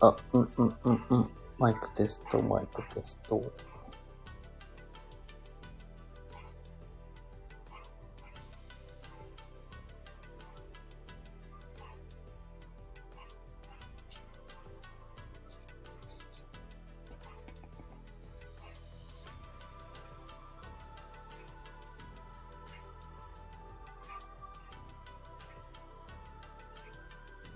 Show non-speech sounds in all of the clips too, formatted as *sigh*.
あ、うんうんうんうん。マイクテスト、マイクテスト。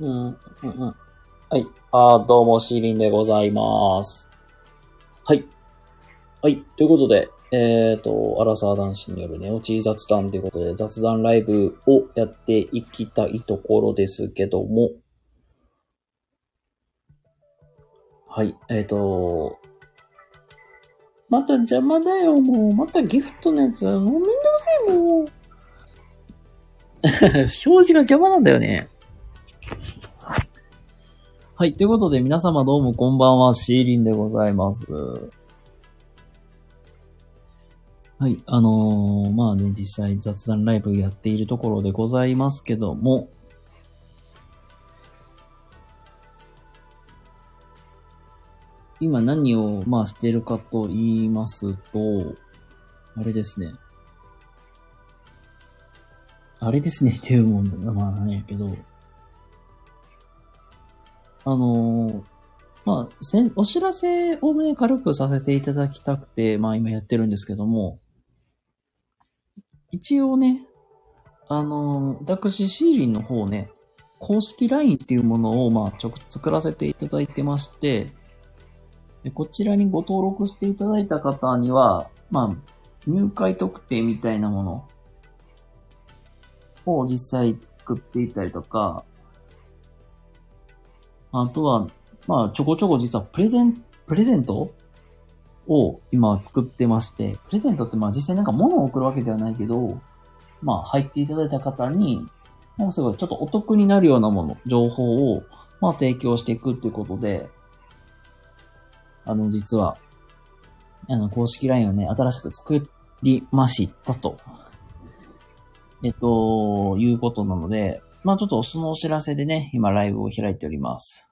うん、うん、うん。はい。あどうも、シーリンでございます。はい。はい。ということで、えっ、と、アラサー男子による寝落ち雑談ということで、雑談ライブをやっていきたいところですけども、はい。えっ、と、また邪魔だよ、もう。またギフトのやつ。もうめんどくせえ、もう。*laughs* 表示が邪魔なんだよね。はい。ということで、皆様どうもこんばんは、シーリンでございます。はい。あのーまあね、実際雑談ライブやっているところでございますけども、今何を、まあ、しているかと言いますと、あれですね。あれですねっていうもんだまあ、なんやけど、あのまあ、せん、お知らせをね、軽くさせていただきたくて、まあ今やってるんですけども、一応ね、あの私、シーリンの方ね、公式 LINE っていうものを、まあ、ちょ、作らせていただいてまして、でこちらにご登録していただいた方には、まあ、入会特典みたいなものを実際作っていたりとか、あとは、まあ、ちょこちょこ実はプレゼン、プレゼントを今作ってまして、プレゼントってまあ実際なんか物を送るわけではないけど、まあ入っていただいた方に、なんかすごいちょっとお得になるようなもの、情報を、まあ提供していくっていうことで、あの、実は、あの、公式 LINE をね、新しく作りましたと。えっと、いうことなので、まあちょっとそのお知らせでね、今ライブを開いております。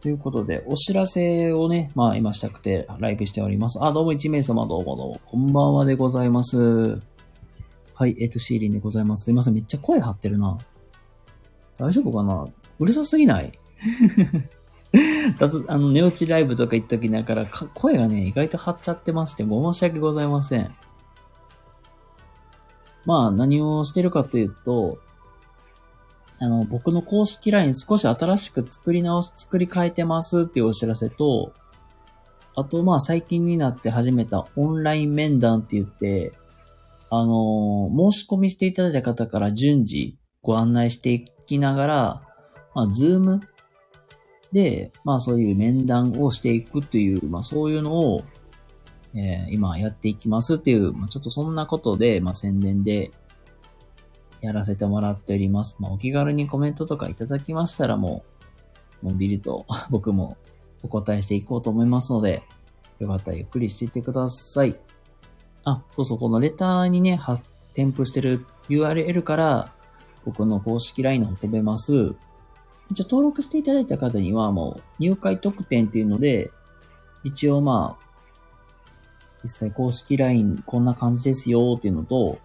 ということで、お知らせをね、まあ今したくてライブしております。あ、どうも1名様どうもどうも、こんばんはでございます。はい、えっ、と、シーリンでございます。すいません、めっちゃ声張ってるな。大丈夫かな？うるさすぎない？*laughs* あの、寝落ちライブとか行った時だから、声がね、意外と張っちゃってまして、ご申し訳ございません。まあ、何をしてるかというと、あの、僕の公式 LINE 少し新しく作り直し、作り変えてますっていうお知らせと、あと、まあ、最近になって始めたオンライン面談って言って、あの申し込みしていただいた方から順次ご案内していきながら、まあ、ズームで、まあ、そういう面談をしていくという、まあ、そういうのを、えー今やっていきますっていう、まあ、ちょっとそんなことで、まあ、宣伝でやらせてもらっております。まあ、お気軽にコメントとかいただきましたらもう、のんびりと *laughs* 僕もお答えしていこうと思いますので、よかったらゆっくりしていってください。あ、そうそう、このレターにね、は添付してる URL から、僕の公式 LINE の方飛べます。一応登録していただいた方にはもう入会特典っていうので、一応まあ、実際公式 LINE こんな感じですよっていうのと、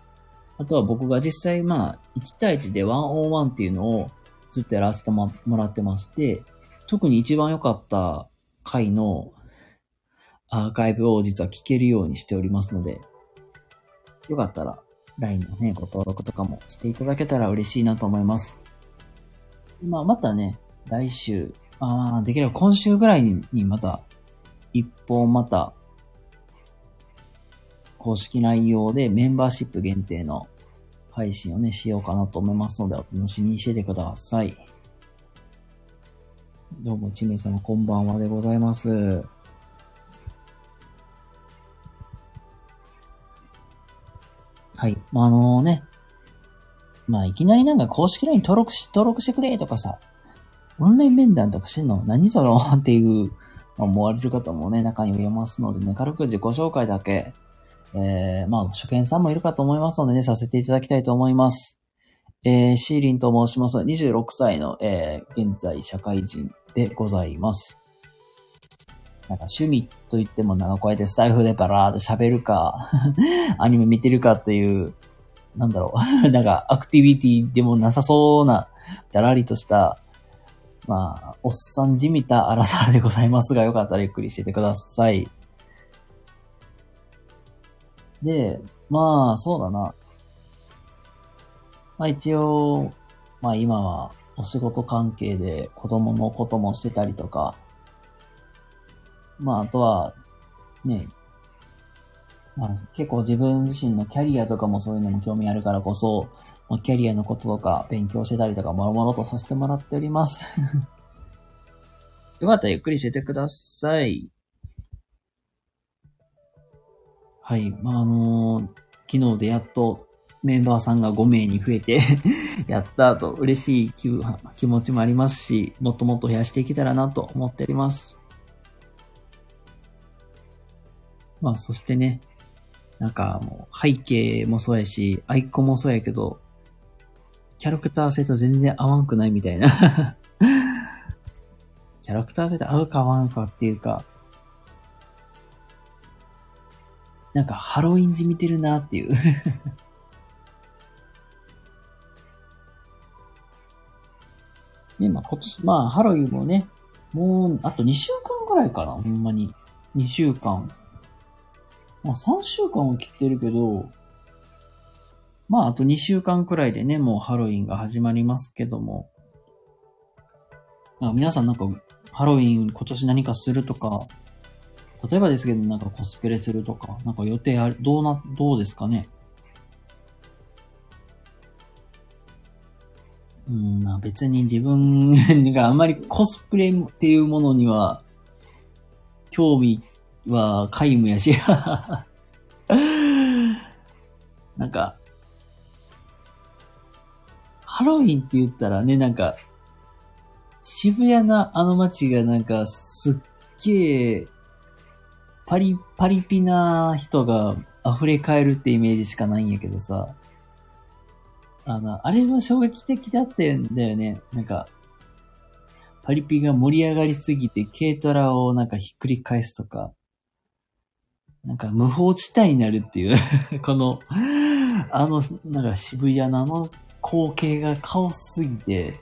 あとは僕が実際まあ、1対1で101っていうのをずっとやらせてもらってまして、特に一番良かった回のアーカイブを実は聞けるようにしておりますので、よかったら LINE のね、ご登録とかもしていただけたら嬉しいなと思います。まあ、またね、来週、ああ、できれば今週ぐらいににまた、一本また、公式内容でメンバーシップ限定の配信をね、しようかなと思いますので、お楽しみにしててください。どうも、ちめ様こんばんはでございます。はい。まあ、あのね、まあ、いきなりなんか公式 LINE 登録し、登録してくれとかさ、オンライン面談とかしてんの何それっていう、ま、思われる方もね、中にはいますのでね、軽く自己紹介だけ、えー、まあ、初見さんもいるかと思いますのでね、させていただきたいと思います。えー、シーリンと申します。26歳の、えー、現在社会人でございます。なんか趣味と言ってもなんかこうやってスタイフでバラーと喋るか *laughs* アニメ見てるかっていう、なんだろう *laughs* なんかアクティビティでもなさそうな、だらりとした、まあ、おっさんじみた荒さでございますが、よかったらゆっくりしててください。で、まあ、そうだな。まあ一応、まあ今はお仕事関係で子供のこともしてたりとか、まああとは、ね、まあ結構自分自身のキャリアとかもそういうのも興味あるからこそ、まあ、キャリアのこととか勉強してたりとかもろもろとさせてもらっておりますよかったらゆっくりしててください。はい。まあ、あのー、昨日でやっとメンバーさんが5名に増えて *laughs* やったと嬉しい気持ちもありますし、もっともっと増やしていけたらなと思っております。まあ、そしてね、なんかもう背景もそうやし、アイコンもそうやけど、キャラクター性と全然合わんくないみたいな *laughs* キャラクター性と合うか合わんかっていうか、なんかハロウィンじみてるなっていう *laughs* ね、まあ今年、まあハロウィンもね、もうあと2週間ぐらいかな、ほんまに。2週間。まあ3週間は切ってるけど、まああと2週間くらいでね、もうハロウィンが始まりますけども。あ皆さんなんかハロウィン今年何かするとか、例えばですけどなんかコスプレするとか、なんか予定ある、どうな、どうですかねうん、まあ別に自分 *laughs* があんまりコスプレっていうものには、興味は皆無やしなんか、ハロウィンって言ったらね、なんか、渋谷のあの街がなんかすっげえ、パリ、パリピな人が溢れ返るってイメージしかないんやけどさ。あの、あれは衝撃的だったんだよね。なんか、パリピが盛り上がりすぎて軽トラをなんかひっくり返すとか、なんか無法地帯になるっていう *laughs* この、あの、なんか渋谷のあの光景がカオスすぎて、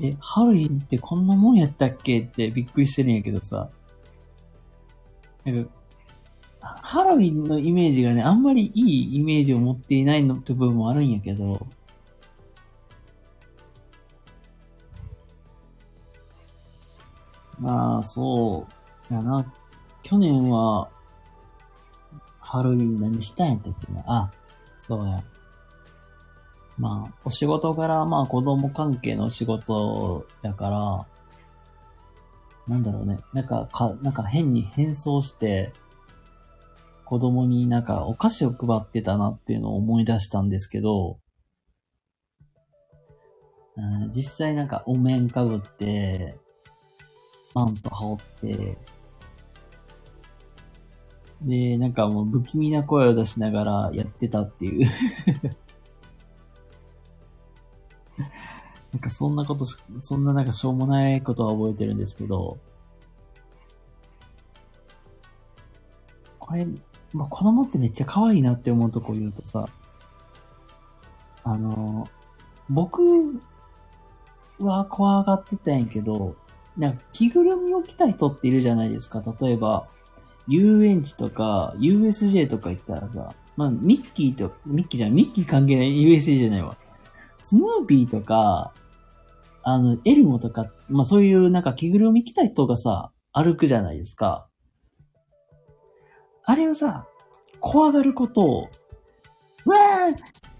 え、ハロウィンってこんなもんやったっけってびっくりしてるんやけどさ。なんかハロウィンのイメージがね、あんまりいいイメージを持っていないのって部分もあるんやけど、まあ、そうやな。去年は、ハロウィン何したんやったっけな？あ、そうや。まあ、お仕事柄、まあ子供関係の仕事やから、なんだろうね。なんか、か、なんか変に変装して、子供になんかお菓子を配ってたなっていうのを思い出したんですけど、実際なんかお面かぶって、マント羽織って、で、なんかもう不気味な声を出しながらやってたっていう *laughs* なんかそんなことしそんななんかしょうもないことは覚えてるんですけど、これ、まあ、子供ってめっちゃ可愛いなって思うとこ言うとさ、あの、僕は怖がってたんやけど、なんか着ぐるみを着た人っているじゃないですか。例えば、遊園地とか USJ とか行ったらさ、まあ、ミッキーと、ミッキーじゃん、ミッキー関係ない USJ じゃないわ。スヌーピーとか、あの、エルモとか、まあそういうなんか着ぐるみ着た人がさ、歩くじゃないですか。あれをさ、怖がることを、わ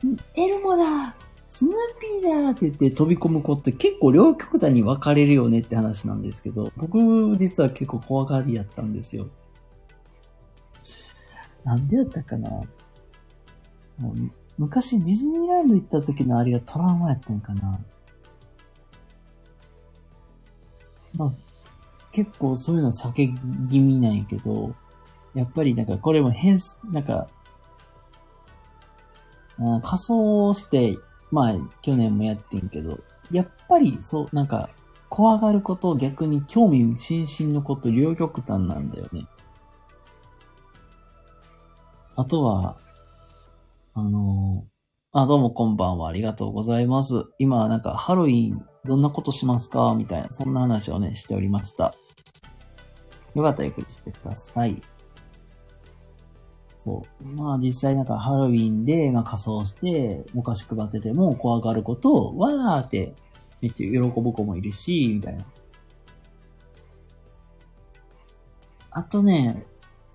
ーエルモだスヌーピーだって言って飛び込む子って結構両極端に分かれるよねって話なんですけど、僕実は結構怖がりやったんですよ。なんでやったかな？昔ディズニーランド行った時のあれがトラウマやったんかなまあ、結構そういうの避け気味なんやけど、やっぱりなんかこれも変、なんか、あ仮装して、まあ去年もやってんけど、やっぱりそう、なんか、怖がること逆に興味津々のこと両極端なんだよね。あとは、あの、あ、どうもこんばんは。ありがとうございます。今、なんか、ハロウィン、どんなことしますか？みたいな、そんな話をね、しておりました。よかったらゆっくりしてください。そう。まあ実際なんかハロウィンで、まあ仮装して、お菓子配ってても怖がることを、わーってめっちゃ喜ぶ子もいるし、みたいな。あとね、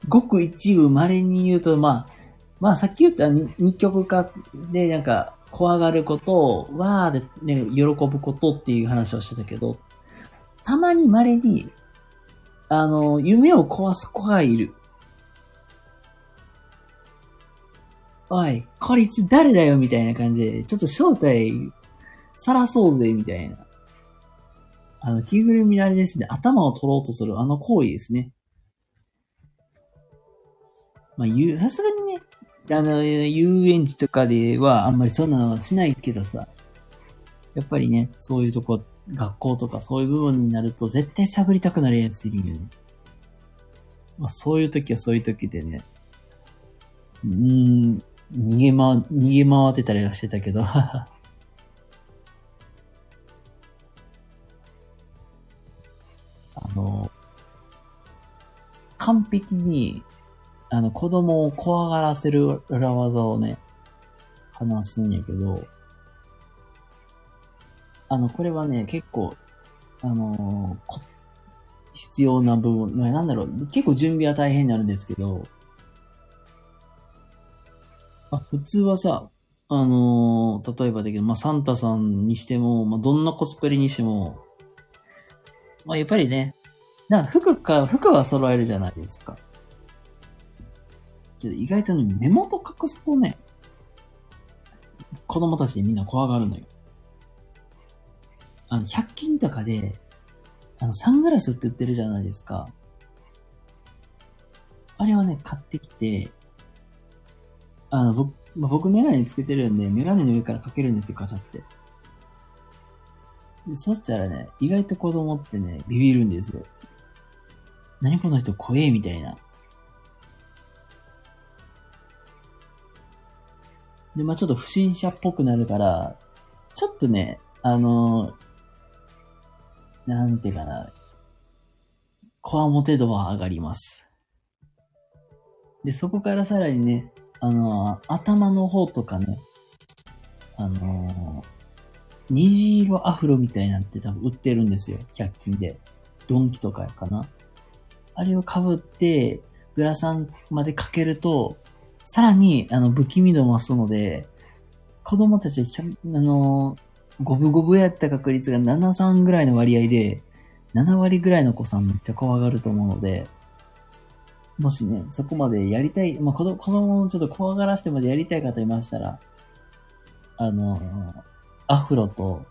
ごく一部稀に言うと、まあ、まあさっき言った二極化でなんか怖がること、わーでね、喜ぶことっていう話をしてたけど、たまに稀に、あの、夢を壊す子がいる。おい、こいつ誰だよみたいな感じで、ちょっと正体、さらそうぜ、みたいな。あの、着ぐるみのあれですね、頭を取ろうとするあの行為ですね。まあ、さすがにね、あの、遊園地とかではあんまりそんなのはしないけどさ、やっぱりね、そういうとこ、学校とかそういう部分になると絶対探りたくなるやついるよね。まあ、そういう時はそういう時でね、うーん、逃げま、逃げ回ってたりはしてたけど、*laughs* あの、完璧にあの、子供を怖がらせる裏技をね、話すんやけど、あの、これはね、結構、あのー、必要な部分、まあ、なんだろう、結構準備は大変になるんですけど、あ、普通はさ、あのー、例えばだけど、まあ、サンタさんにしても、まあ、どんなコスプレにしても、まあ、やっぱりね、なんか服か、服は揃えるじゃないですか。けど意外とね、目元隠すとね、子供たちみんな怖がるのよ。あの、100均とかで、あの、サングラスって売ってるじゃないですか。あれはね、買ってきて、あの、僕、まあ、僕メガネつけてるんで、メガネの上からかけるんですよ、ガチャって。でそしたらね、意外と子供ってね、ビビるんですよ。何この人怖えみたいな。で、まあちょっと不審者っぽくなるから、ちょっとね、あのー、なんていうかな、こわもて度は上がります。で、そこからさらにね、あのー、頭の方とかね、あのー、虹色アフロみたいなんて多分売ってるんですよ。100均で。ドンキとかかな。あれを被って、グラサンまでかけると、さらに、あの、不気味度増すので、子供たちあの、五分五分やった確率が7、3ぐらいの割合で、7割ぐらいの子さんめっちゃ怖がると思うので、もしね、そこまでやりたい、まあ、子供をちょっと怖がらしてまでやりたい方いましたら、あの、アフロと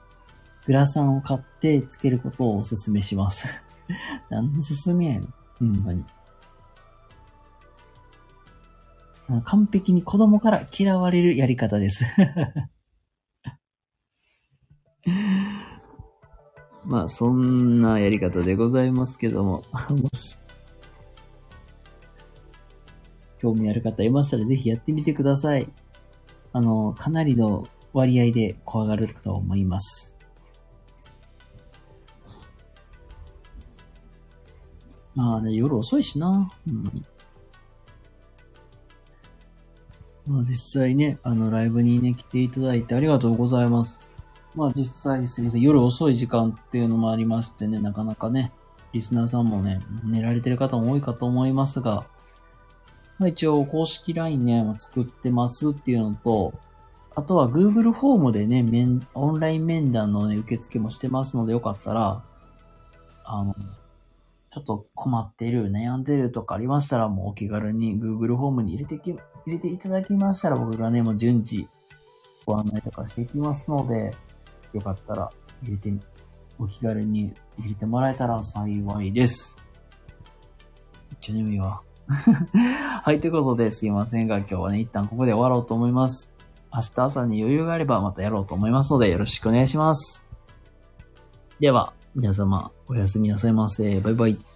グラサンを買ってつけることをお勧めします。*laughs* 何の勧めやねん。ほんまに。完璧に子供から嫌われるやり方です *laughs* まあ、そんなやり方でございますけども、*laughs* もし、興味ある方いましたらぜひやってみてください。あの、かなりの割合で怖がると思います。まあね、夜遅いしな。うん、まあ実際ね、あの、ライブにね、来ていただいてありがとうございます。まあ実際すみません、夜遅い時間っていうのもありましてね、なかなかね、リスナーさんもね、寝られてる方も多いかと思いますが、まあ一応公式 LINE ね、作ってますっていうのと、あとは Google フォームでね、面、オンライン面談のね、受付もしてますのでよかったら、あの、ちょっと困っている、悩んでるとかありましたら、もうお気軽に Google フォームに入れてき、入れていただきましたら、僕がね、もう順次ご案内とかしていきますので、よかったら入れて、お気軽に入れてもらえたら幸いです。めっちゃ眠いわ。*laughs* はい、ということで、すいませんが、今日はね、一旦ここで終わろうと思います。明日朝に余裕があればまたやろうと思いますので、よろしくお願いします。では、皆様、おやすみなさいませ。バイバイ。